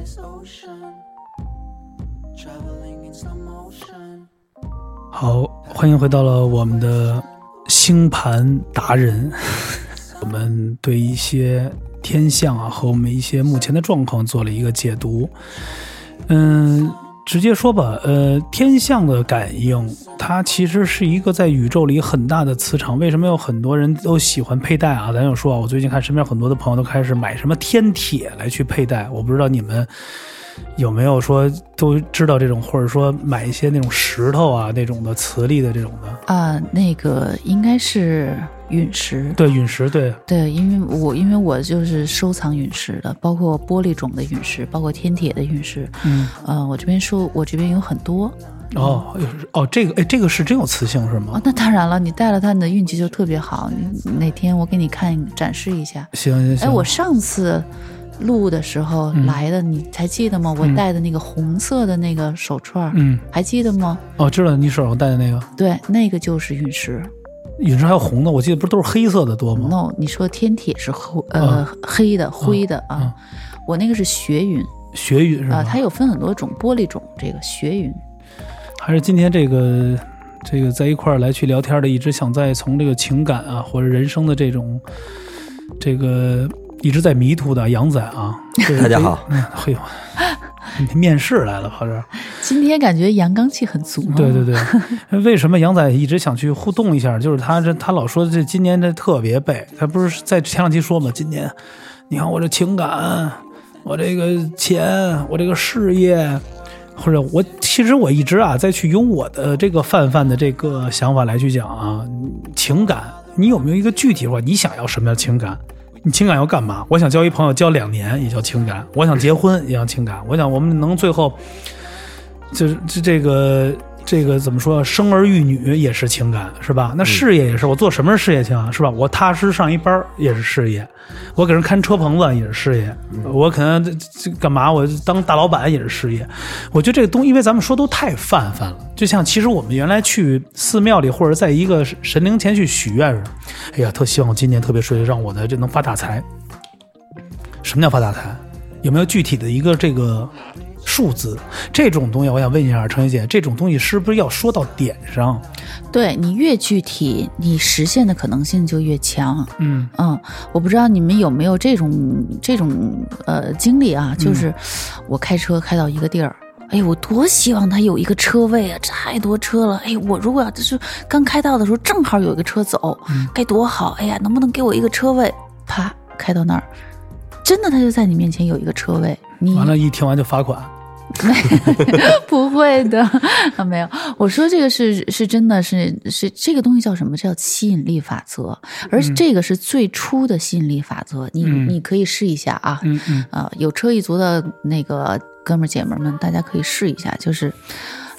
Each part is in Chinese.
this ocean, traveling in slow motion. 好，欢迎回到了我们的星盘达人。我们对一些天象啊和我们一些目前的状况做了一个解读。嗯，直接说吧，呃，天象的感应，它其实是一个在宇宙里很大的磁场。为什么有很多人都喜欢佩戴啊？咱就说啊，我最近看身边很多的朋友都开始买什么天铁来去佩戴，我不知道你们。有没有说都知道这种，或者说买一些那种石头啊那种的磁力的这种的？啊，那个应该是陨石。对，陨石，对，对，因为我因为我就是收藏陨石的，包括玻璃种的陨石，包括天铁的陨石。嗯，呃，我这边收，我这边有很多。哦，哦，这个，哎，这个是真有磁性是吗？哦，那当然了，你带了它，你的运气就特别好。哪天我给你看展示一下。行行行。哎，我上次录的时候来的，你还记得吗？我戴的那个红色的那个手串，嗯，还记得吗？哦，知道你手上戴的那个。对，那个就是陨石。陨石还有红的，我记得不是都是黑色的多吗？no，你说天铁是灰呃黑的灰的啊，我那个是雪陨。雪陨是吧？啊，它有分很多种玻璃种，这个雪陨。还是今天这个这个在一块儿来去聊天的，一直想再从这个情感啊或者人生的这种这个一直在迷途的杨仔啊，大家好，嗯，嘿呦，面试来了，跑这儿。今天感觉阳刚气很足。对对对，为什么杨仔一直想去互动一下？就是他这他老说这今年这特别背，他不是在前两期说嘛，今年你看我这情感，我这个钱，我这个事业。或者我其实我一直啊在去用我的这个泛泛的这个想法来去讲啊，情感，你有没有一个具体说你想要什么样的情感？你情感要干嘛？我想交一朋友交两年也叫情感，我想结婚也叫情感，我想我们能最后就是这这个。这个怎么说？生儿育女也是情感，是吧？那事业也是，我做什么是事业情，是吧？我踏实上一班也是事业，我给人看车棚子也是事业，我可能这干嘛？我当大老板也是事业。我觉得这个东，因为咱们说都太泛泛了，就像其实我们原来去寺庙里或者在一个神灵前去许愿似的。哎呀，特希望我今年特别顺利，让我的这能发大财。什么叫发大财？有没有具体的一个这个？数字这种东西，我想问一下程姐，这种东西是不是要说到点上？对你越具体，你实现的可能性就越强。嗯嗯，我不知道你们有没有这种这种呃经历啊？就是我开车开到一个地儿，哎，我多希望它有一个车位啊！太多车了，哎，我如果要就是刚开到的时候正好有一个车走，该多好！哎呀，能不能给我一个车位？啪，开到那儿，真的他就在你面前有一个车位，你完了，一听完就罚款。不会的，没有。我说这个是是真的是是这个东西叫什么？叫吸引力法则，而这个是最初的吸引力法则。你你可以试一下啊，嗯嗯啊，有车一族的那个哥们儿姐们们，大家可以试一下，就是。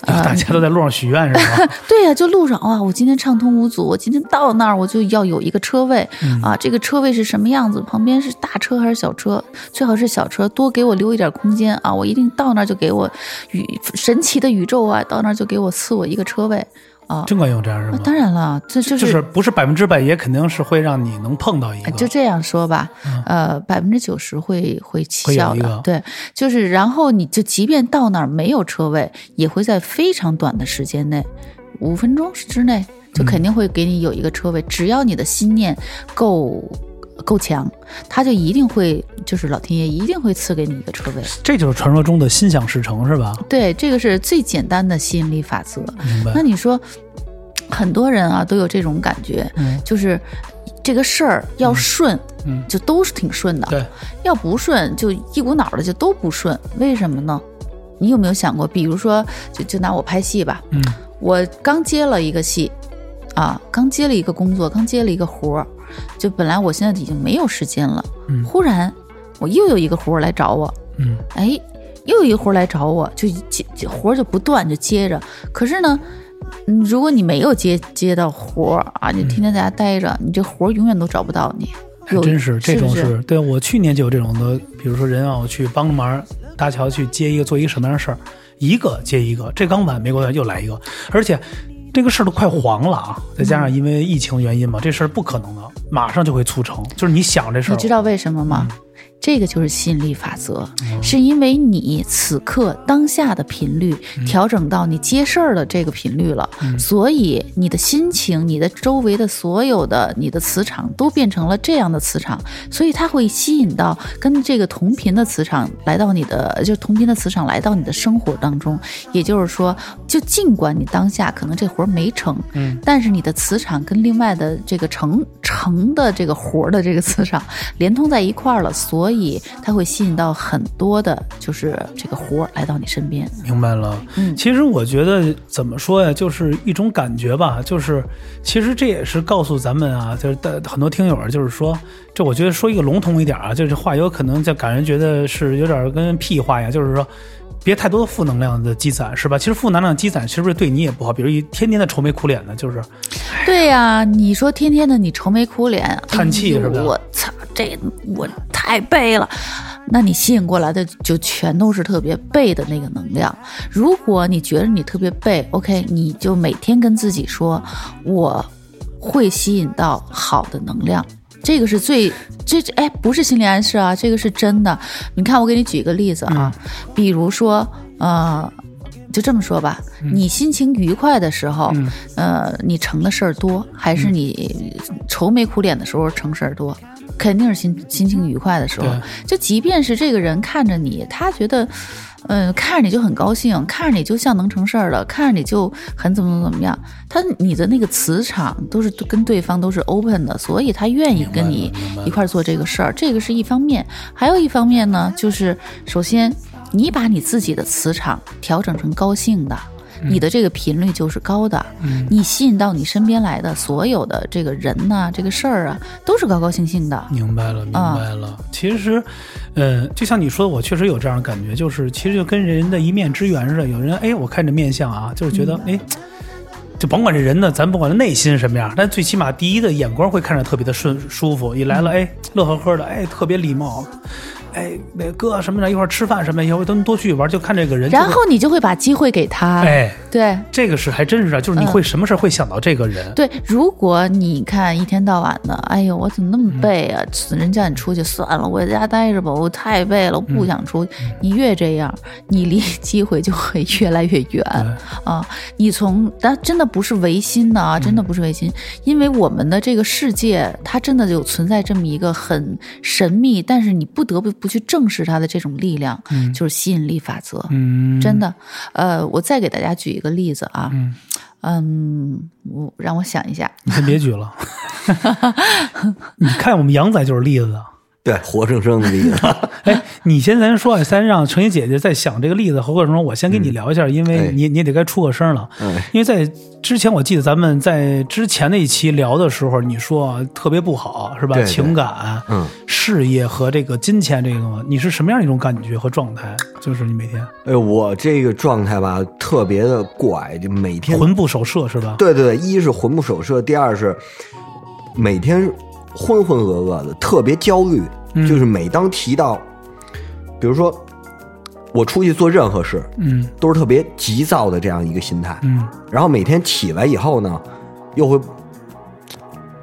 大家都在路上许愿是吧？对呀，就路上哇，我今天畅通无阻，我今天到那儿我就要有一个车位啊，这个车位是什么样子？旁边是大车还是小车？最好是小车，多给我留一点空间啊！我一定到那儿就给我宇神奇的宇宙啊，到那儿就给我赐我一个车位。啊，真管用这样是吗？当然了，这就是不是百分之百，也肯定是会让你能碰到一个。就这样说吧，呃，百分之九十会会起效的。对，就是然后你就即便到那儿没有车位，也会在非常短的时间内，五分钟之内就肯定会给你有一个车位。只要你的心念够。够强，他就一定会，就是老天爷一定会赐给你一个车位。这就是传说中的心想事成，是吧？对，这个是最简单的吸引力法则。那你说，很多人啊都有这种感觉，就是这个事儿要顺，嗯，就都是挺顺的。对，要不顺就一股脑的就都不顺。为什么呢？你有没有想过？比如说，就就拿我拍戏吧，嗯，我刚接了一个戏，啊，刚接了一个工作，刚接了一个活儿。就本来我现在已经没有时间了，嗯，忽然我又有一个活儿来找我，嗯，哎，又有一个活儿来找我，就接活儿就不断就接着。可是呢，如果你没有接接到活儿啊，你天天在家待着，你这活儿永远都找不到你。还真是这种是，对我去年就有这种的，比如说人让我去帮着忙搭桥去接一个做一个什么样的事儿，一个接一个，这刚完没过来又来一个，而且。这个事儿都快黄了啊！再加上因为疫情原因嘛，这事儿不可能的，马上就会促成。就是你想这事儿，你知道为什么吗？这个就是吸引力法则，是因为你此刻当下的频率调整到你接事儿的这个频率了，所以你的心情、你的周围的所有的你的磁场都变成了这样的磁场，所以它会吸引到跟这个同频的磁场来到你的，就同频的磁场来到你的生活当中。也就是说，就尽管你当下可能这活儿没成，嗯，但是你的磁场跟另外的这个成成的这个活儿的这个磁场连通在一块儿了，所以它会吸引到很多的，就是这个活儿来到你身边。明白了。嗯其实我觉得怎么说呀，就是一种感觉吧，就是其实这也是告诉咱们啊，就是的很多听友啊，就是说，这我觉得说一个笼统一点啊，就是话有可能就感人觉得是有点跟屁话一样，就是说。别太多的负能量的积攒，是吧？其实负能量积攒是不是对你也不好？比如一天天的愁眉苦脸的，就是对呀、你说天天的你愁眉苦脸，叹气是吧我操，这我太背了。那你吸引过来的就全都是特别背的那个能量。如果你觉得你特别背，OK，你就每天跟自己说，我会吸引到好的能量。这个是最这这哎，不是心理暗示啊，这个是真的。你看，我给你举一个例子啊，比如说呃，就这么说吧，你心情愉快的时候，嗯呃，你成的事儿多，还是你愁眉苦脸的时候成事儿多？肯定是心心情愉快的时候。就即便是这个人看着你，他觉得，嗯、看着你就很高兴，看着你就像能成事儿的，看着你就很怎么怎么怎么样。他你的那个磁场都是跟对方都是 open 的，所以他愿意跟你一块儿做这个事儿。这个是一方面，还有一方面呢，就是首先你把你自己的磁场调整成高兴的。你的这个频率就是高的，嗯你吸引到你身边来的所有的这个人呐、这个事儿啊，都是高高兴兴的。明白了，明啊白了。其实，呃，就像你说的，我确实有这样的感觉，就是其实就跟人的一面之缘似的。有人哎，我看这面相啊，就是觉得嗯哎。就甭管这人呢，咱不管他内心什么样，但最起码第一的眼光会看着特别的顺舒服。一来了，哎，乐呵呵的，哎，特别礼貌，哎，那哥什么的，一块儿吃饭什么的，以后都能多去玩，就看这个人。然后你就会把机会给他。哎，对这个是还真是啊，就是你嗯会什么事儿会想到这个人。对，如果你看一天到晚的，哎呦，我怎么那嗯么背啊？人叫你出去算了，我在家待着吧，我太背了，我嗯不想出去。你越这样，你离机会就会越来越远啊！你从但真的不是违心的啊，真嗯的不是违心，因为我们的这个世界，它真的有存在这么一个很神秘，但是你不得不不去正视它的这种力量，就是吸引力法则。嗯，真的，呃，我再给大家举一个例子啊，嗯嗯，我让我想一下，你先别举了。你看我们杨仔就是例子。对，活生生的例子。哎，你先咱说啊，先让程怡姐姐在想这个例子和过程中，我先跟你聊一下，因为哎你你也得该出个声了。嗯因为在之前我记得咱们在之前那一期聊的时候，你说啊特别不好是吧？对对情感、嗯，事业和这个金钱这个，你是什么样一种感觉和状态？就是你每天哎，我这个状态吧，特别的怪，就每天魂不守舍是吧？对对对，一是魂不守舍，第二是每天浑浑噩噩的，特别焦虑。嗯就是每当提到，比如说我出去做任何事，嗯都是特别急躁的这样一个心态。嗯然后每天起来以后呢，又会，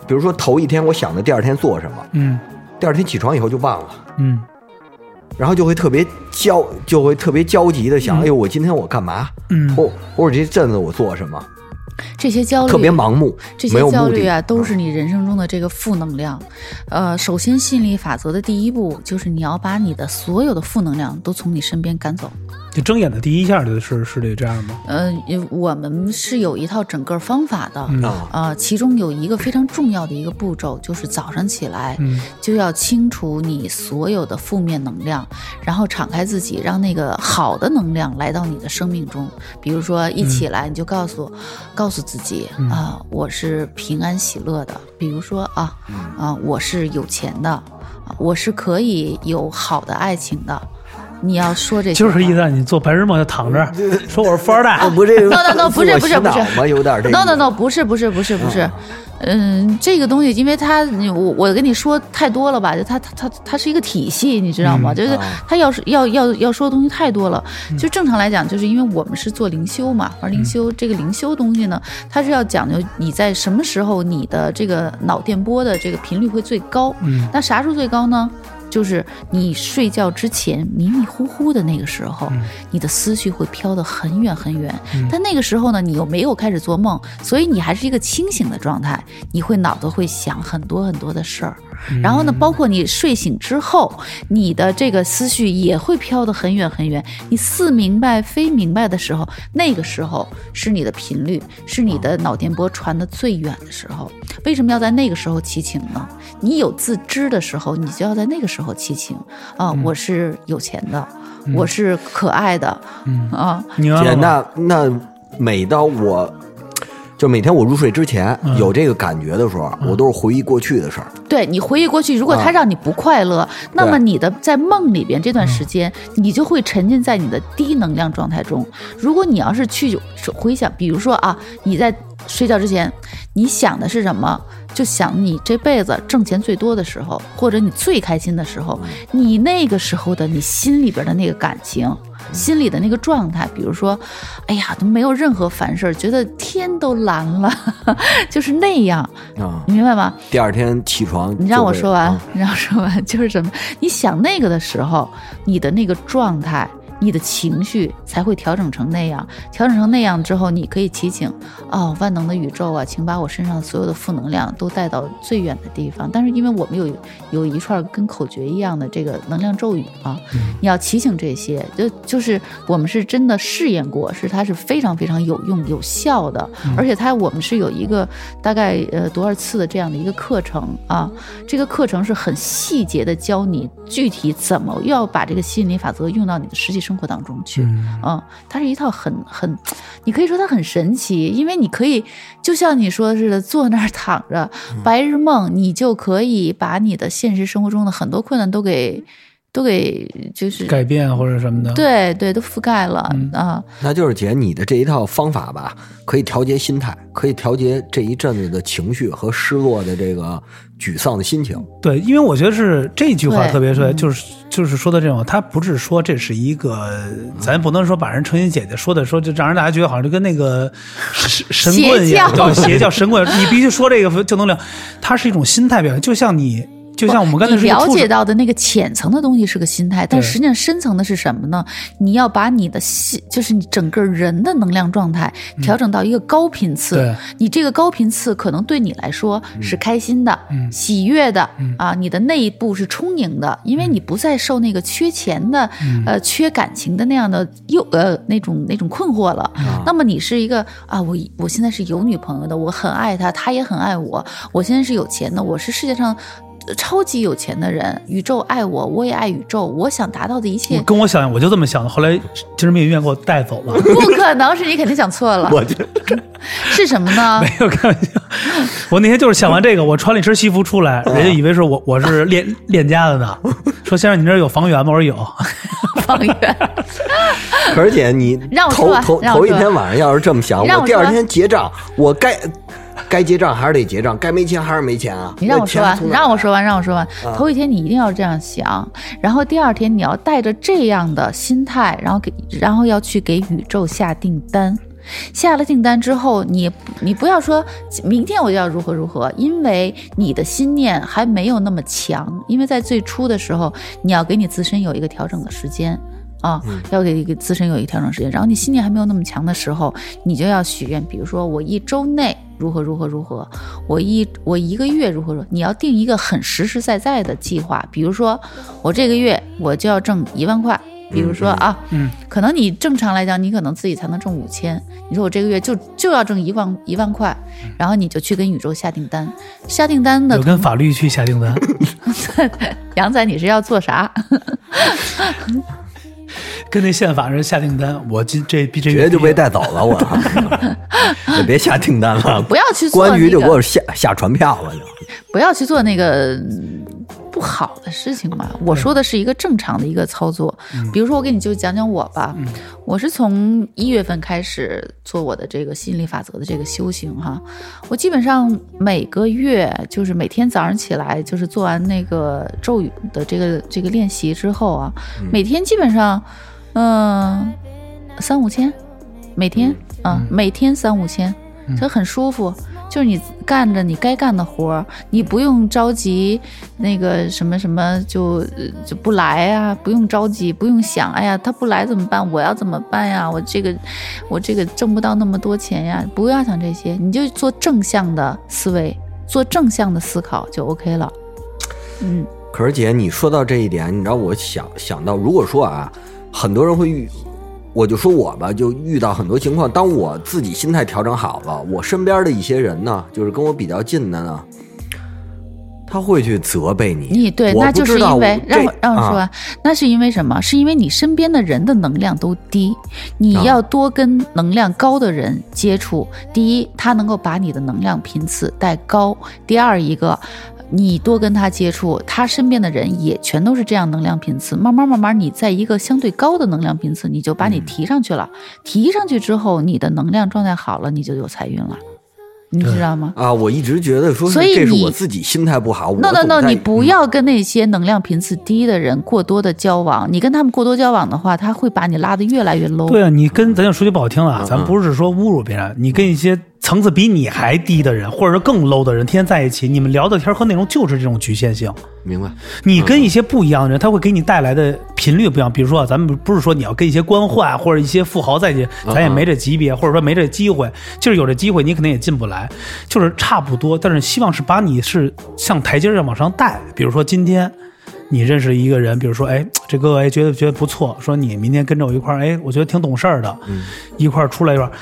比如说头一天我想着第二天做什么，嗯第二天起床以后就忘了。嗯然后就会特别焦，就会特别焦急的想，嗯哎呦，我今天我干嘛？嗯或或者这阵子我做什么？这些焦虑，特别盲目，这些焦虑啊，都是你人生中的这个负能量。呃，首先吸引力法则的第一步就是你要把你的所有的负能量都从你身边赶走。就睁眼的第一下就是是得这样吗？呃，因为我们是有一套整个方法的。嗯啊。呃，其中有一个非常重要的一个步骤，就是早上起来嗯就要清除你所有的负面能量，然后敞开自己，让那个好的能量来到你的生命中。比如说一起来你就告诉、告诉自己啊、我是平安喜乐的。比如说啊啊、我是有钱的，啊我是可以有好的爱情的。你要说这些，就是意思让你做白日梦就躺着，说我是富二代。啊，不是 no, no, no，不是不是不是洗脑吗？有点这。no no no，不是不是不是不是，嗯，这个东西，因为它我我跟你说太多了吧，就它它它它是一个体系，你知道吗？嗯就是啊它要是要要要说的东西太多了，就正常来讲，就是因为我们是做灵修嘛，而灵修这个灵修东西呢，它是要讲究你在什么时候你的这个脑电波的这个频率会最高，嗯那啥时候最高呢？就是你睡觉之前迷迷糊糊的那个时候，你的思绪会飘得很远很远。但那个时候呢，你又没有开始做梦，所以你还是一个清醒的状态，你会脑子会想很多很多的事儿。然后呢，包括你睡醒之后，你的这个思绪也会飘得很远很远。你似明白非明白的时候，那个时候是你的频率，是你的脑电波传得最远的时候。为什么要在那个时候祈请呢？你有自知的时候，你就要在那个时候祈请啊！我是有钱的，我是可爱的，啊，姐？那那每到我，就每天我入睡之前、有这个感觉的时候，我都是回忆过去的事儿。对你回忆过去，如果它啊让你不快乐，那么你的在梦里边这段时间，你就会沉浸在你的低能量状态中。如果你要是去回想，比如说啊，你在睡觉之前，你想的是什么？就想你这辈子挣钱最多的时候，或者你最开心的时候，你那个时候的你心里边的那个感情。心里的那个状态，比如说，哎呀，都没有任何烦事儿，觉得天都蓝了，就是那样，啊，你明白吗？第二天起床，你让我说完，啊你 让我说完，就是什么？你想那个的时候，你的那个状态，你的情绪才会调整成那样。调整成那样之后，你可以祈请，哦，万能的宇宙啊，请把我身上所有的负能量都带到最远的地方。但是因为我们有有一串跟口诀一样的这个能量咒语啊，你要祈请这些，就就是我们是真的试验过，是它是非常非常有用有效的，而且它我们是有一个大概呃多少次的这样的一个课程啊，这个课程是很细节的教你具体怎么要把这个吸引力法则用到你的实际生活当中去。嗯，它是一套很很，你可以说它很神奇，因为你可以就像你说的似的，坐那儿躺着，白日梦，你就可以把你的现实生活中的很多困难都给都给就是改变或者什么的，，对对都覆盖了、嗯。啊。那就是姐，你的这一套方法吧，可以调节心态，可以调节这一阵子的情绪和失落的这个沮丧的心情。对，因为我觉得是这句话特别对，嗯就是就是说的这种，他不是说这是一个，咱不能说把人成心姐姐说的说，就让人大家觉得好像就跟那个神神棍一样，邪教。对，邪教神棍，你必须说这个就能聊，它是一种心态表现，就像你，就像我们刚才你了解到的那个浅层的东西是个心态，但实际上深层的是什么呢？你要把你的心，就是你整个人的能量状态调整到一个高频次。对你这个高频次可能对你来说是开心的、嗯喜悦的、嗯啊，你的内部是充盈的，因为你不再受那个缺钱的、嗯呃缺感情的那样的诱呃那种那种困惑了。啊那么你是一个啊，我我现在是有女朋友的，我很爱她，她也很爱我。我现在是有钱的，我是世界上呃超级有钱的人，宇宙爱我，我也爱宇宙。我想达到的一我切，跟我想，我就这么想的，后来精神病医院给我带走了。不可能是你肯定想错了，我这是什么呢？没有开玩笑，我那天就是想完这个，我穿了一身西服出来，人家以为是我我是练练家的呢，说先生你这儿有房源吗？我说有，房源，可是姐，你让我说头头头一天晚上要是这么想，我我第二天结账，我该该结账还是得结账，该没钱还是没钱啊。你让我说完，那钱从哪儿来让我说完，让我说完。啊头一天你一定要这样想，然后第二天你要带着这样的心态，然后给，然后要去给宇宙下订单。下了订单之后，你你不要说明天我就要如何如何，因为你的心念还没有那么强，因为在最初的时候，你要给你自身有一个调整的时间。啊，要给给自身有一个调整时间，然后你信念还没有那么强的时候，你就要许愿，比如说我一周内如何如何如何，我一我一个月如何如何，你要定一个很实实在在的计划，比如说我这个月我就要挣一万块。比如说啊，嗯，可能你正常来讲，你可能自己才能挣五千。你说我这个月就就要挣一万一万块，然后你就去跟宇宙下订单。下订单的有跟法律去下订单，杨仔，你是要做啥？跟那宪法人下订单，我今这这月绝对就被带走了，我。也别下订单了，不要去做公安局就那个给我下下传票了就。不要去做那个嗯不好的事情嘛。我说的是一个正常的一个操作，比如说我给你就讲讲我吧，我是从一月份开始做我的这个吸引力法则的这个修行哈，我基本上每个月就是每天早上起来就是做完那个咒语的这个这个练习之后啊，每天基本上嗯、三五千，每天啊、每天三五千，这很舒服。就是你干着你该干的活儿，你不用着急那个什么什么就呃就不来啊，不用着急，不用想，哎呀他不来怎么办？我要怎么办呀？我这个我这个挣不到那么多钱呀，不要想这些，你就做正向的思维，做正向的思考就 OK 了。嗯，可是姐，你说到这一点，你知道我想想到，如果说啊，很多人会遇，我就说我吧，就遇到很多情况，当我自己心态调整好了，我身边的一些人呢，就是跟我比较近的呢，他会去责备你。你对，那就是因为让我让我说，啊那是因为什么？是因为你身边的人的能量都低，你啊要多跟能量高的人接触。第一，他能够把你的能量频次带高；第二，一个。你多跟他接触，他身边的人也全都是这样能量频次，慢慢慢慢，你在一个相对高的能量频次，你就把你提上去了。提上去之后，你的能量状态好了，你就有财运了，你知道吗？啊，我一直觉得说所以你这是我自己心态不好。no 我 no no，你不要跟那些能量频次低的人过多的交往。你跟他们过多交往的话，他会把你拉得越来越 low。对啊，你跟咱就说句不好听的啊嗯，咱不是说侮辱别人，你跟一些层次比你还低的人，或者是更 low 的人，天天在一起，你们聊的天和内容就是这种局限性。明白。你跟一些不一样的人，他会给你带来的频率不一样。比如说啊，咱们不是说你要跟一些官宦或者一些富豪在一起，咱也没这级别，或者说没这机会，就是有这机会，你肯定也进不来，就是差不多。但是希望是把你是像台阶儿一样往上带。比如说今天。你认识一个人，比如说，哎，这哥哥哎觉得觉得不错，说你明天跟着我一块儿，哎，我觉得挺懂事儿的，一块儿出来一块儿，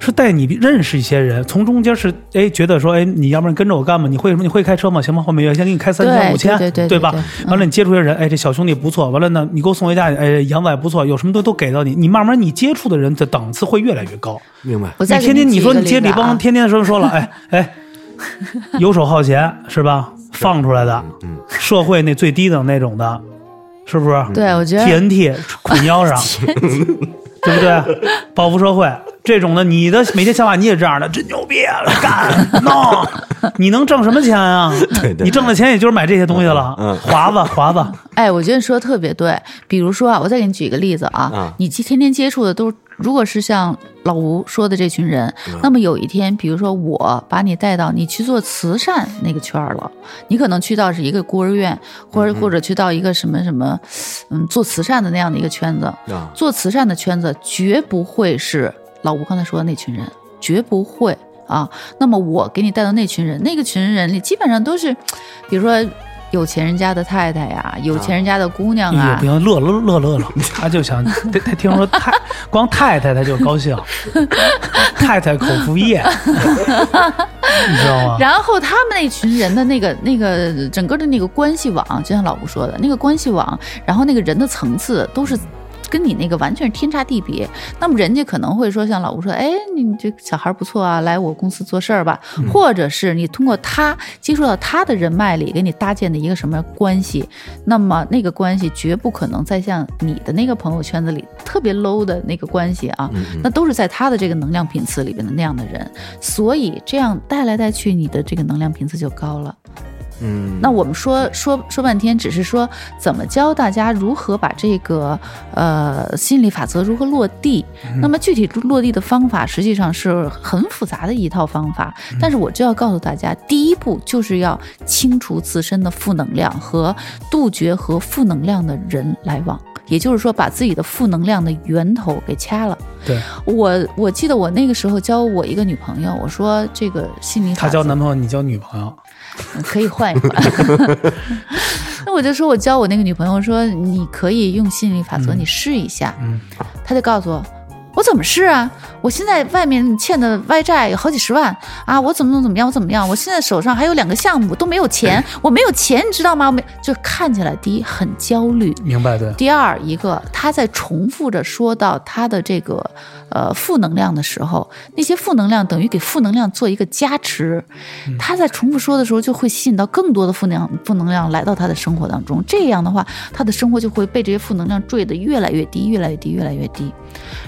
是带你认识一些人，从中间是哎觉得说，哎，你要不然跟着我干吧？你会什么？你会开车吗？行吗？后面有先给你开三千对五千，对对对吧对？完了，你接触些人，哎，这小兄弟不错。完了呢，你给我送回家去，哎，杨仔不错，有什么都都给到你。你慢慢你接触的人的档次会越来越高。明白。我再你天天你说你接李邦，天天说说了，哎哎，游手好闲是吧？放出来的，嗯社会那最低等那种的，是不是？对我觉得 TNT 捆腰上，对不对？报复社会这种的，你的每天想法你也这样的，真牛逼，干 弄，你能挣什么钱啊？对对。你挣的钱也就是买这些东西了，嗯华子华子，哎，我觉得你说的特别对。比如说啊，我再给你举一个例子啊，啊。你天天接触的都是，如果是像老吴说的这群人，那么有一天，比如说我把你带到你去做慈善那个圈儿了，你可能去到是一个孤儿院，或者或者去到一个什么什么，嗯，做慈善的那样的一个圈子。啊，做慈善的圈子绝不会是老吴刚才说的那群人，绝不会啊。那么我给你带到那群人，那个群人里基本上都是，比如说有钱人家的太太呀，有钱人家的姑娘啊不，行，乐乐乐乐了，他就想，他他听说太 光太太他就高兴，太太口服液，你知道吗？然后他们那群人的那个那个整个的那个关系网，就像老吴说的那个关系网，然后那个人的层次都是。跟你那个完全是天差地别，那么人家可能会说，像老吴说，哎，你这小孩不错啊，来我公司做事儿吧，或者是你通过他接触到他的人脉里，给你搭建的一个什么关系，那么那个关系绝不可能再像你的那个朋友圈子里特别 low 的那个关系啊，那都是在他的这个能量频次里边的那样的人，所以这样带来带去，你的这个能量频次就高了。嗯，那我们说说说半天，只是说怎么教大家如何把这个呃心理法则如何落地。那么具体落地的方法，实际上是很复杂的一套方法。但是我就要告诉大家，第一步就是要清除自身的负能量和杜绝和负能量的人来往。也就是说，把自己的负能量的源头给掐了。对我，我记得我那个时候交我一个女朋友，我说这个心理他交男朋友，你交女朋友，可以换一换。那我就说，我教我那个女朋友说，你可以用心理法则，你试一下。嗯她就告诉我，我怎么是啊？我现在外面欠的外债有好几十万啊，我怎么怎么怎么样，我怎么样？我现在手上还有两个项目都没有钱，我没有钱，你知道吗？我没就看起来第一很焦虑，明白对？第二一个，他在重复着说到他的这个呃负能量的时候，那些负能量等于给负能量做一个加持。他在重复说的时候，就会吸引到更多的负能量负能量来到他的生活当中。这样的话，他的生活就会被这些负能量坠得越来越低，越来越低，越来越低。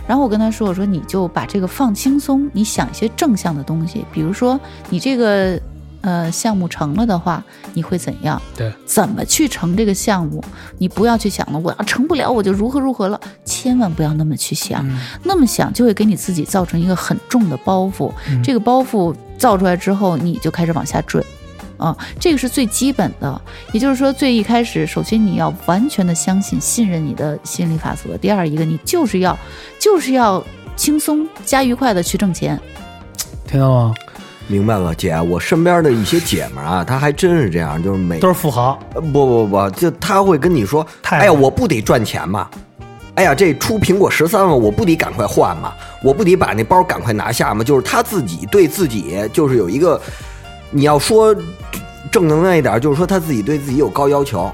然后我跟他说：“我说你就把这个放轻松，你想一些正向的东西，比如说你这个呃项目成了的话，你会怎样？对，怎么去成这个项目？你不要去想了，我要成不了我就如何如何了，千万不要那么去想，那么想就会给你自己造成一个很重的包袱。这个包袱造出来之后，你就开始往下坠。啊，这个是最基本的，也就是说，最一开始，首先你要完全的相信、信任你的心理法则。第二一个，你就是要，就是要轻松加愉快的去挣钱。听到吗？明白了，姐，我身边的一些姐们儿啊，她还真是这样，就是每都是富豪，呃不不不，就她会跟你说，哎呀，我不得赚钱吗？哎呀，这出苹果十三了，我不得赶快换吗？我不得把那包赶快拿下吗？就是她自己对自己就是有一个，你要说正能量一点，就是说他自己对自己有高要求，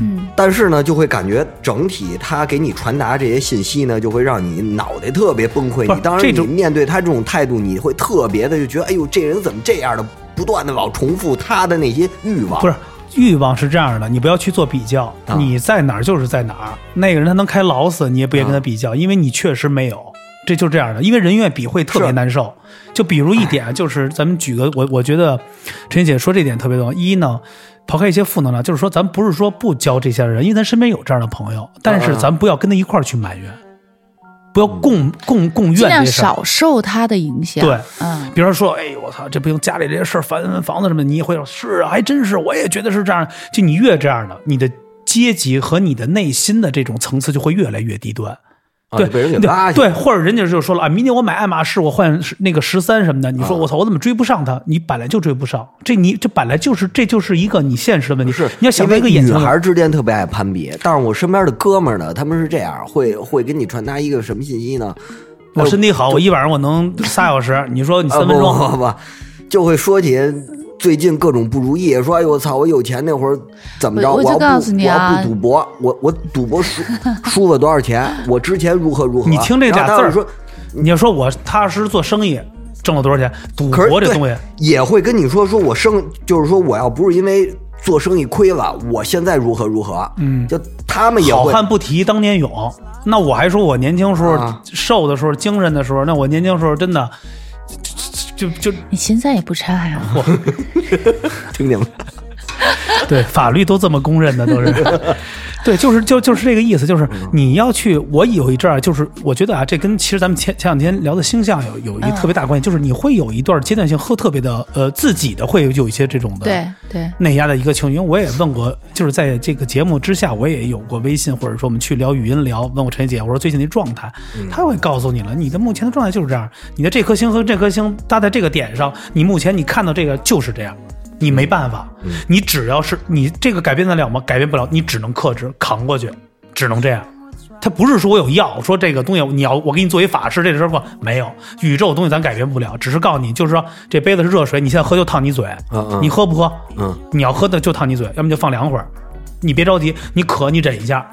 嗯，但是呢，就会感觉整体他给你传达这些信息呢，就会让你脑袋特别崩溃。不是你当然你这种面对他这种态度，你会特别的就觉得，哎呦，这人怎么这样的？不断的老重复他的那些欲望。不是欲望是这样的，你不要去做比较，啊你在哪儿就是在哪儿。那个人他能开劳斯，你也别跟他比较，因为你确实没有。这就是这样的，因为人越比会特别难受。就比如一点，就是咱们举个我我觉得陈姐说这点特别重要。一呢，抛开一些负能量，就是说咱不是说不交这些人，因为咱身边有这样的朋友，但是嗯咱不要跟他一块儿去埋怨，不要共共共尽量怨这事儿。少受他的影响。对，嗯，比如说，哎，我操，这不行，家里这些事儿，翻房子什么，你也会说，是啊，还真是，我也觉得是这样。就你越这样的，你的阶级和你的内心的这种层次就会越来越低端。啊，对，被人给对对，或者人家就说了啊，明年我买爱马仕，我换那个十三什么的，你说啊我操，我怎么追不上他？你本来就追不上，这你这本来就是这就是一个你现实的问题。是你要想到一个女孩之间特别爱攀比，但是我身边的哥们儿呢，他们是这样，会会给你传达一个什么信息呢？我身体好，我一晚上我能仨小时，你说你啊三分钟，不不不不，就会说起最近各种不如意，说哎呦我操，我有钱那会儿怎么着？我我就要不告诉你啊我要不赌博，我我赌博输 输了多少钱？我之前如何如何？你听这俩字儿说，你要说我踏踏实实做生意，挣了多少钱？赌博这东西，也会跟你说，说我生就是说我要不是因为做生意亏了，我现在如何如何？嗯就他们也好汉不提当年勇。那我还说我年轻时候、啊瘦的时候、精神的时候，那我年轻时候真的就就就你现在也不差呀。听见吗？对法律都这么公认的，都是。对，就是就就是这个意思，就是你要去。我有一阵儿，就是我觉得啊，这跟其实咱们前前两天聊的星象有有一嗯特别大关系，就是你会有一段阶段性和特别的呃自己的会有一些这种的对对，内压的一个情绪。因为我也问过，就是在这个节目之下，我也有过微信，或者说我们去聊语音聊，问过陈姐，我说最近的状态，他会告诉你了，你的目前的状态就是这样，你的这颗星和这颗星搭在这个点上，你目前你看到这个就是这样。你没办法，你只要是你这个改变得了吗？改变不了，你只能克制扛过去，只能这样。他不是说我有药，说这个东西你要我给你做一法事，这个事儿不没有。宇宙的东西咱改变不了，只是告诉你，就是说这杯子是热水，你现在喝就烫你嘴，嗯嗯你喝不喝？嗯，你要喝的就烫你嘴，要么就放凉会儿。你别着急，你渴你忍一下，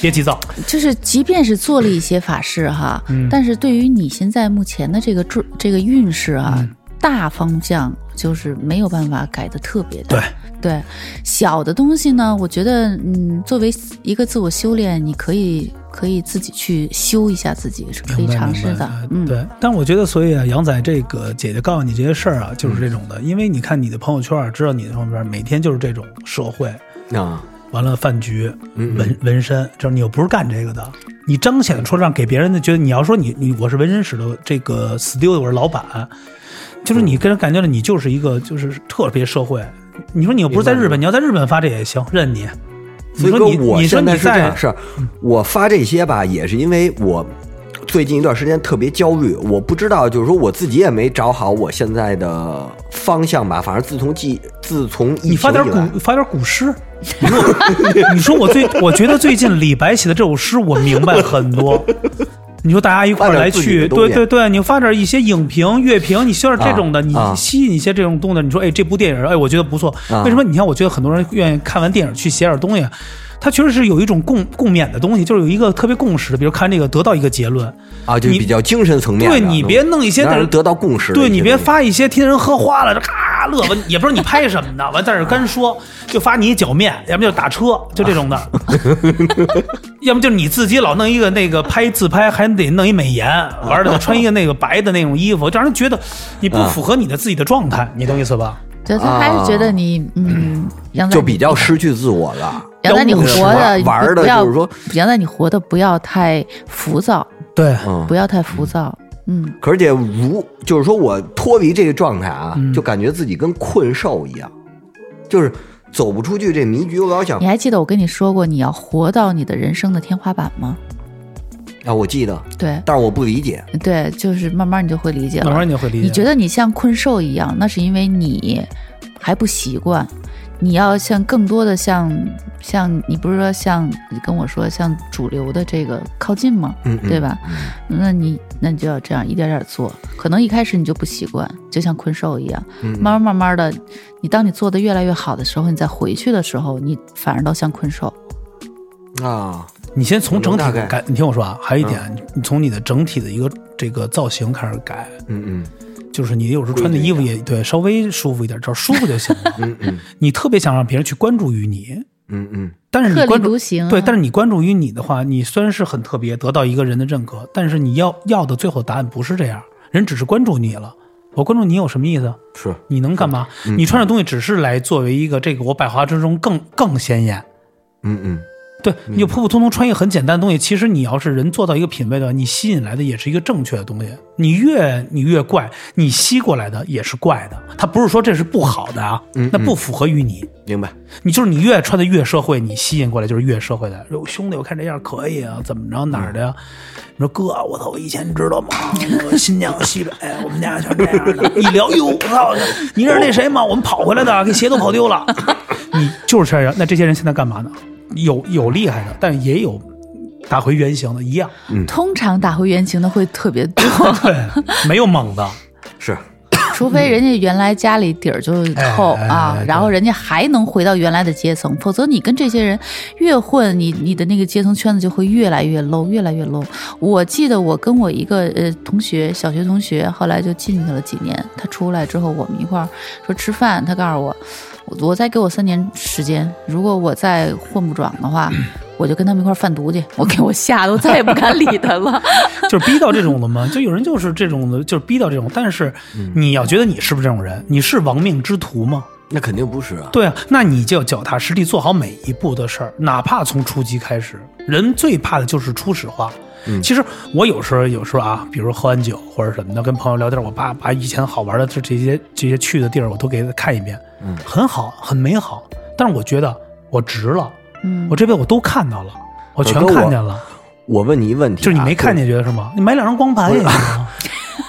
别急躁。就是即便是做了一些法事哈，嗯但是对于你现在目前的这个这这个运势啊，嗯大方向就是没有办法改的特别大。对对，小的东西呢，我觉得，嗯，作为一个自我修炼，你可以可以自己去修一下自己，是可以尝试的。嗯，对。但我觉得，所以啊，杨仔这个姐姐告诉你这些事儿啊，就是这种的，因为你看你的朋友圈啊，知道你的朋友圈每天就是这种社会，啊，完了饭局、嗯纹纹身，就是你又不是干这个的，你彰显出让给别人的觉得你要说你你我是纹身师的这个 studio，我是老板，就是你给人感觉了你就是一个就是特别社会。你说你又不是在日本，你要在日本发这也行，认你。你所以说说你你说我现在你在是这样，是我发这些吧，也是因为我最近一段时间特别焦虑，我不知道，就是说我自己也没找好我现在的方向吧。反正自从记，自从疫你发点古发点古诗，你说你说我最我觉得最近李白写的这首诗我明白很多。你说大家一块儿来去，对对对，你发点一些影评、乐评，你需要这种的，你啊吸引一些这种东西。你说，哎，这部电影，哎，我觉得不错。啊为什么？你看，我觉得很多人愿意看完电影去写点东西，他确实是有一种共共勉的东西，就是有一个特别共识的，比如看这个得到一个结论。啊，就是你比较精神层面。对你别弄一些让人得到共识。对你别发一些听人喝花了，这咔乐吧，也不知道你拍什么的，完在这干说，就发你一脚面，要么就打车，就这种的，要么就是你自己老弄一个那个拍自拍，还得弄一美颜，完了穿一个那个白的那种衣服，让人觉得你不符合你的自己的状态，你懂意思吧？对他还是觉得你，嗯，就比较失去自我了。杨丹你活的玩玩的不要就是说，杨丹你活的不要太浮躁，对，嗯不要太浮躁。嗯，可是姐如就是说我脱离这个状态啊，嗯就感觉自己跟困兽一样，就是走不出去这迷局。我老想你还记得我跟你说过，你要活到你的人生的天花板吗？啊，我记得，对但是我不理解。对，就是慢慢你就会理解了。慢慢你就会理解。你觉得你像困兽一样，那是因为你还不习惯。你要像更多的像像你不是说像你跟我说像主流的这个靠近吗？嗯，嗯对？吧？那你那你就要这样一点点做，可能一开始你就不习惯，就像困兽一样，嗯慢慢慢慢的，你当你做的越来越好的时候，你再回去的时候，你反而倒像困兽。啊，你先从整体改，你听我说啊，还有一点，你从你的整体的一个这个造型开始改，嗯嗯就是你有时候穿的衣服也对稍微舒服一点，只要舒服就行了。嗯嗯你特别想让别人去关注于你，嗯嗯但是你关注行啊对，但是你关注于你的话，你虽然是很特别，得到一个人的认可，但是你要要的最后答案不是这样，人只是关注你了。我关注你有什么意思？是，你能干嘛？你穿的东西只是来作为一个这个我百花之中更更显眼。嗯嗯对，你就普普通通穿一个很简单的东西，其实你要是人做到一个品味的话，你吸引来的也是一个正确的东西。你越你越怪，你吸过来的也是怪的。他不是说这是不好的啊，那不符合于你。明白。你就是你越穿的越社会，你吸引过来就是越社会的。哟，兄弟，我看这样可以啊，怎么着哪儿的呀？你说哥，我操，我以前你知道吗？我新疆西北，我们家全这样的。一聊，哟，我操，你认识那谁吗？我们跑回来的，给鞋都跑丢了。你就是这样。那这些人现在干嘛呢？有有厉害的，但也有打回原形的，一样。通常打回原形的会特别多，对，没有猛的。是，除非人家原来家里底儿就厚哎哎哎，啊然后人家还能回到原来的阶层，否则你跟这些人越混，你你的那个阶层圈子就会越来越 low，越来越 low。我记得我跟我一个呃同学，小学同学，后来就进去了几年，他出来之后，我们一块儿说吃饭，他告诉我，我我再给我三年时间，如果我再混不转的话。我就跟他们一块儿贩毒去，我给我吓得我再也不敢理他了。就是逼到这种的吗？就有人就是这种的，就是逼到这种。但是你要觉得你是不是这种人？你是亡命之徒吗？那肯定不是啊。对啊，那你就要脚踏实地做好每一步的事儿，哪怕从初级开始。人最怕的就是初始化。其实我有时候有时候啊，比如喝完酒或者什么的，跟朋友聊天，我把把以前好玩的这这些这些去的地儿，我都给他看一遍，嗯很好，很美好。但是我觉得我值了，嗯我这辈子我都看到了，我全看见了。我问你一问题啊，就是你没看见，觉得是吗？你买两张光盘也行啊。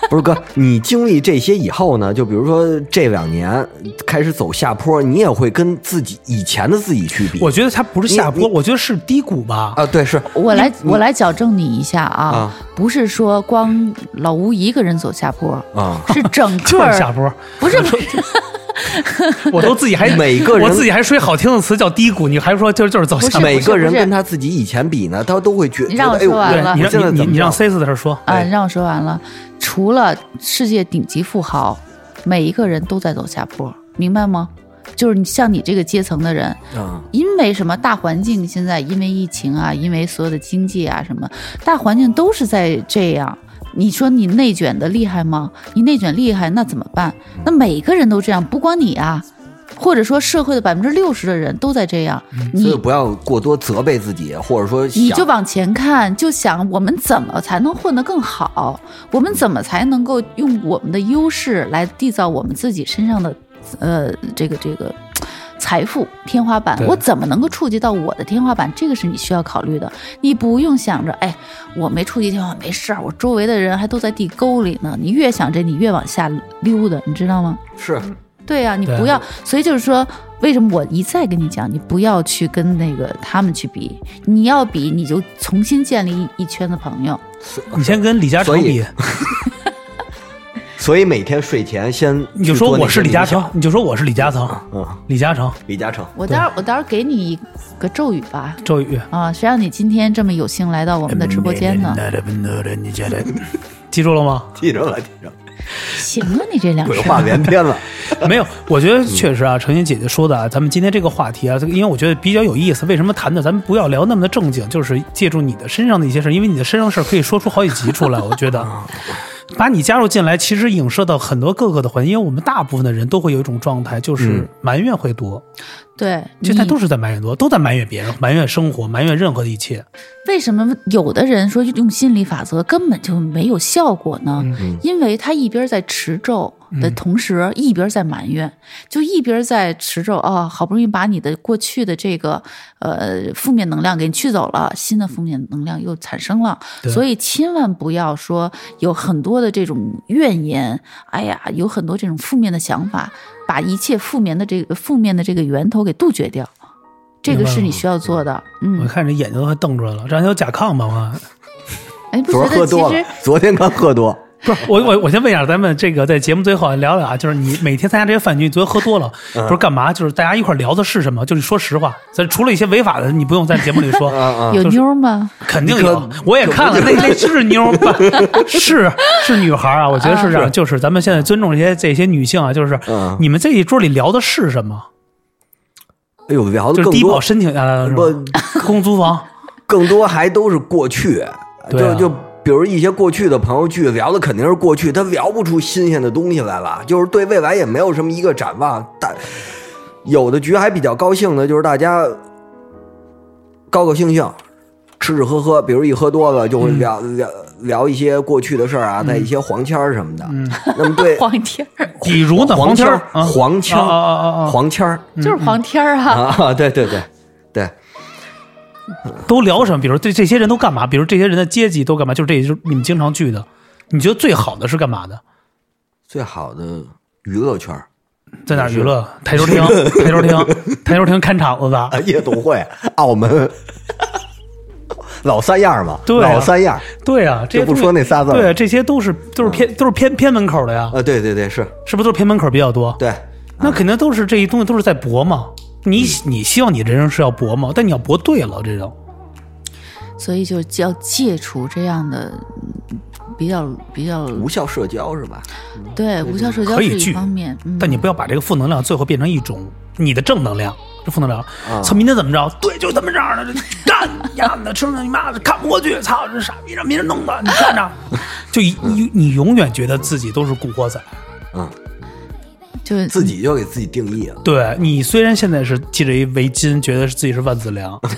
不是哥，你经历这些以后呢？就比如说这两年开始走下坡，你也会跟自己以前的自己去比。我觉得它不是下坡，我觉得是低谷吧。啊，对，是我来我来矫正你一下啊，啊不是说光老吴一个人走下坡，啊，是整个 下坡，不是不是 我都自己还每个人我自己还说一好听的词叫低谷，你还说就就是走下坡。每个人跟他自己以前比呢，他都会觉你让我说完了对你让你你你让 C 四的事儿说，啊，让我说完了。除了世界顶级富豪，每一个人都在走下坡，明白吗？就是你像你这个阶层的人，啊，因为什么大环境现在因为疫情啊，因为所有的经济啊什么，大环境都是在这样。你说你内卷的厉害吗？你内卷厉害，那怎么办？那每个人都这样，不光你啊，或者说社会的百分之六十的人都在这样，所你以不要过多责备自己，或者说你就往前看，就想我们怎么才能混得更好？我们怎么才能够用我们的优势来缔造我们自己身上的呃这个这个财富天花板？我怎么能够触及到我的天花板？这个是你需要考虑的。你不用想着，哎，我没触及天花板没事儿，我周围的人还都在地沟里呢。你越想这，你越往下溜达，你知道吗？是对呀、你不要，所以就是说，为什么我一再跟你讲，你不要去跟那个他们去比，你要比，你就重新建立一一圈子朋友。你先跟李嘉诚比，所以每天睡前先你就说我是李嘉诚，你就说我是李嘉诚，嗯，李嘉诚，李嘉诚，我待会儿我待会儿给你一个咒语吧，咒语。啊，谁让你今天这么有幸来到我们的直播间呢？记住了吗？记住了，记住了，行啊，你这两鬼话连篇了，没有，我觉得确实啊，程心姐姐说的啊，咱们今天这个话题啊，因为我觉得比较有意思。为什么谈的？咱们不要聊那么的正经，就是借助你的身上的一些事儿，因为你的身上事儿可以说出好几集出来。我觉得，把你加入进来，其实影射到很多各个的环节，因为我们大部分的人都会有一种状态，就是嗯埋怨会多，对，你其实他都是在埋怨多，都在埋怨别人，埋怨生活，埋怨任何的一切。为什么有的人说用心理法则根本就没有效果呢？嗯因为他一边在持咒的同时，一边在埋怨，就一边在持着啊、好不容易把你的过去的这个呃负面能量给你去走了，新的负面能量又产生了，对所以千万不要说有很多的这种怨言，哎呀，有很多这种负面的想法，把一切负面的这个负面的这个源头给杜绝掉。这个是你需要做的，嗯我嗯，看这眼睛都快瞪出来了，这还有甲亢吧？我看。哎，不昨儿觉得其实喝多了，昨天刚喝多，不是我我我先问一下，咱们这个在节目最后聊聊啊，就是你每天参加这些饭局，你昨天喝多了，嗯不是干嘛？就是大家一块聊的是什么？就是说实话，咱除了一些违法的，你不用在节目里说，有妞吗？肯定有。我也看了，那那是妞儿吧？是是女孩啊，我觉得是这样。就是咱们现在尊重这些这些女性啊，就是嗯你们这一桌里聊的是什么？哎呦，聊的就是更多，低保申请下来了是不吧？公租房，更多还都是过去，对就比如一些过去的朋友聚，聊的肯定是过去，他聊不出新鲜的东西来了，就是对未来也没有什么一个展望。但有的局还比较高兴的，就是大家高高兴兴。吃吃喝喝，比如一喝多了就会聊、聊聊一些过去的事儿啊，在一些黄签儿什么的。那么对 黄天儿。比如呢，黄签儿？黄签儿黄签儿就是黄天儿啊，啊，对对对对，都聊什么？比如这这些人都干嘛？比如这些人的阶级都干嘛？就是这也就是你们经常聚的。你觉得最好的是干嘛的？最好的娱乐圈在哪娱乐？台球 厅，台球厅，台球厅看场子的。啊，夜总会，澳门，老三样嘛，对啊老三样对啊，这不说那仨字儿对，这些都是都是偏都是偏偏门口的呀，啊，对对对，是是不是都是偏门口比较多？对，那肯定都是这一东西都是在搏嘛。你你希望你人生是要搏吗？但你要搏对了，这种所以就要戒除这样的嗯比较比较无效社交是吧？对无效社交是一可以聚方面，嗯，但你不要把这个负能量最后变成一种你的正能量。这负能量，啊操，明天怎么着？对，就这么着的，这干丫的，吃了你妈的，看不过去，操，这傻逼让别人弄的，你看着，就一你你永远觉得自己都是古惑仔。嗯，就自己就给自己定义了。对你虽然现在是系着一围巾，觉得自己是万梓良，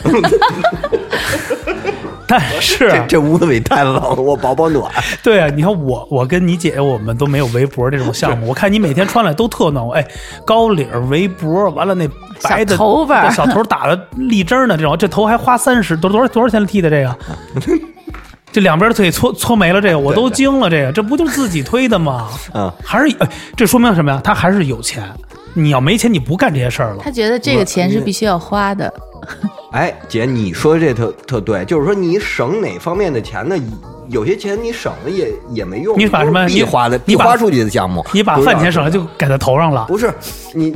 但是这这屋子里太冷了，我保保暖。对啊，你看我，我跟你姐，我们都没有围脖这种项目。我看你每天穿来都特暖和，哎，高领儿围脖，完了那白的头发对 小头打的立针儿呢，这种这头还花三十，多多少多少钱剃的这个？这两边腿搓搓没了，这个我都惊了，这个这不就是自己推的吗？嗯，还是哎，这说明什么呀？他还是有钱。你要没钱，你不干这些事儿了他。觉得这个钱是必须要花的，哎，姐，你说这特特对，就是说你省哪方面的钱呢？有些钱你省了也也没用，你把什么你必花的你花出去的项目，你把饭钱省了就给他头上了，不是你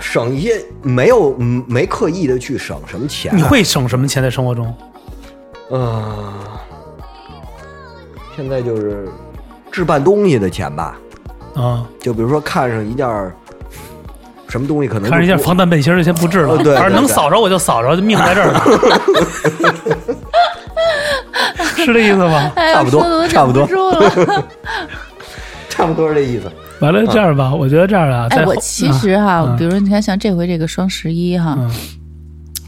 省一些没有嗯没刻意的去省什么钱啊、你会省什么钱在生活中？嗯，现在就是置办东西的钱吧，啊，就比如说看上一件儿什么东西，可能看上一件防弹背心儿就先不置了，呃对反正能扫着我就扫着，命在这儿呢，是这意思吗？差不多差不多。差不多是这意思。完了，这样吧，我觉得这样啊，哎，我其实哈，嗯。比如说你看，像这回这个双十一哈，嗯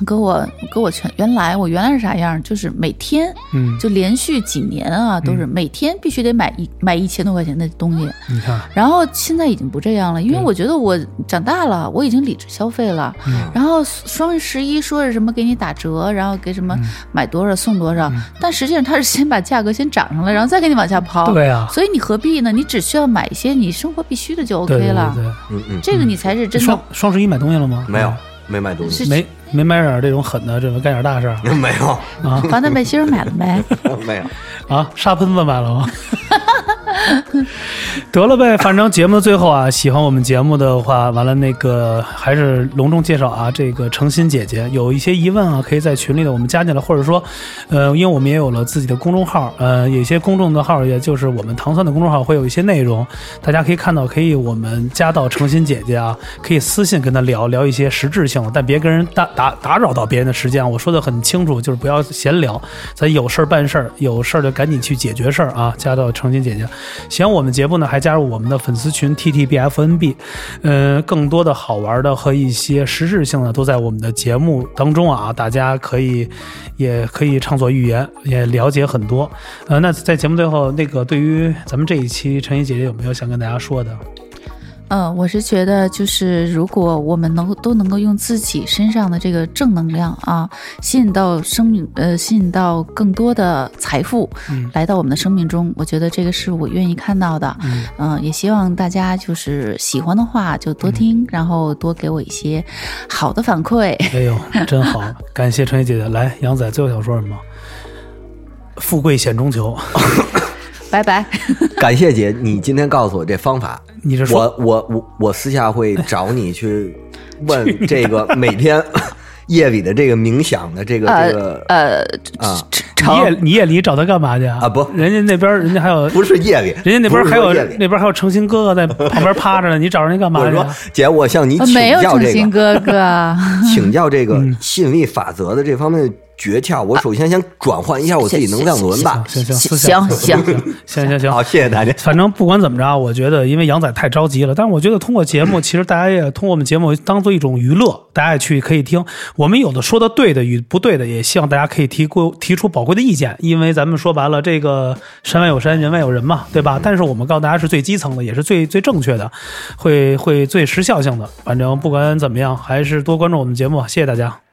给我给我全原来我原来是啥样？就是每天嗯，就连续几年啊，都是每天必须得买一买一千多块钱的东西。你看，然后现在已经不这样了，因为我觉得我长大了，我已经理智消费了。嗯然后双十一说是什么给你打折，然后给什么嗯买多少送多少，但实际上他是先把价格先涨上来，然后再给你往下抛。对啊，所以你何必呢？你只需要买一些你生活必须的就 OK 对对了。对，嗯嗯，这个你才是真的双双十一买东西了吗？没有没买东西，没没买点这种狠的，准备干点大事儿 没有啊防弹背心买了没？没有。啊！沙喷子买了吗？得了呗，反正节目的最后啊，喜欢我们节目的话，完了那个还是隆重介绍啊，这个诚心姐姐有一些疑问啊，可以在群里的我们加进来，或者说，呃，因为我们也有了自己的公众号，呃，有些公众的号，也就是我们糖蒜的公众号会有一些内容，大家可以看到，可以我们加到诚心姐姐啊，可以私信跟她聊聊一些实质性的，但别跟人打打打扰到别人的时间。我说的很清楚，就是不要闲聊，咱有事儿办事儿，有事儿就赶紧去解决事儿啊。加到诚心姐姐，喜欢我们节目呢，还加入我们的粉丝群 T T B F N B，嗯，更多的好玩的和一些实质性的都在我们的节目当中啊，大家可以也可以畅所欲言，也了解很多。呃，那在节目最后，那个对于咱们这一期陈怡姐姐有没有想跟大家说的？嗯，我是觉得，就是如果我们能够都能够用自己身上的这个正能量啊，吸引到生命，呃，吸引到更多的财富嗯来到我们的生命中，我觉得这个是我愿意看到的。嗯、也希望大家就是喜欢的话就多听，然后多给我一些好的反馈。哎呦，真好，感谢陈怡姐姐。来，杨仔最后想说什么？富贵险中求，拜拜。感谢姐，你今天告诉我这方法，你是说我我我我私下会找你去问这个每天 夜里的这个冥想的这个这个呃，啊你夜你夜里找他干嘛去啊？啊不人家那边人家还有，不是夜里，人家那边还有那边还有诚心哥哥在旁边趴着呢，你找人家干嘛我说去啊？姐，我向你请呃没有教这诚心个，哥哥。请教这个嗯吸引力法则的这方面的诀窍。我首先先转换一下我自己能量轮吧。行行行行行行行好，谢谢大家。反正不管怎么着，我觉得因为杨仔太着急了，但是我觉得通过节目，其实大家也通过我们节目当做一种娱乐，大家也去可以听。我们有的说的对的与不对的，也希望大家可以提过提出宝贵的意见，因为咱们说白了，这个山外有山，人外有人嘛，对吧？但是我们告诉大家是最基层的，也是最最正确的，会会最时效性的。反正不管怎么样，还是多关注我们节目，谢谢大家。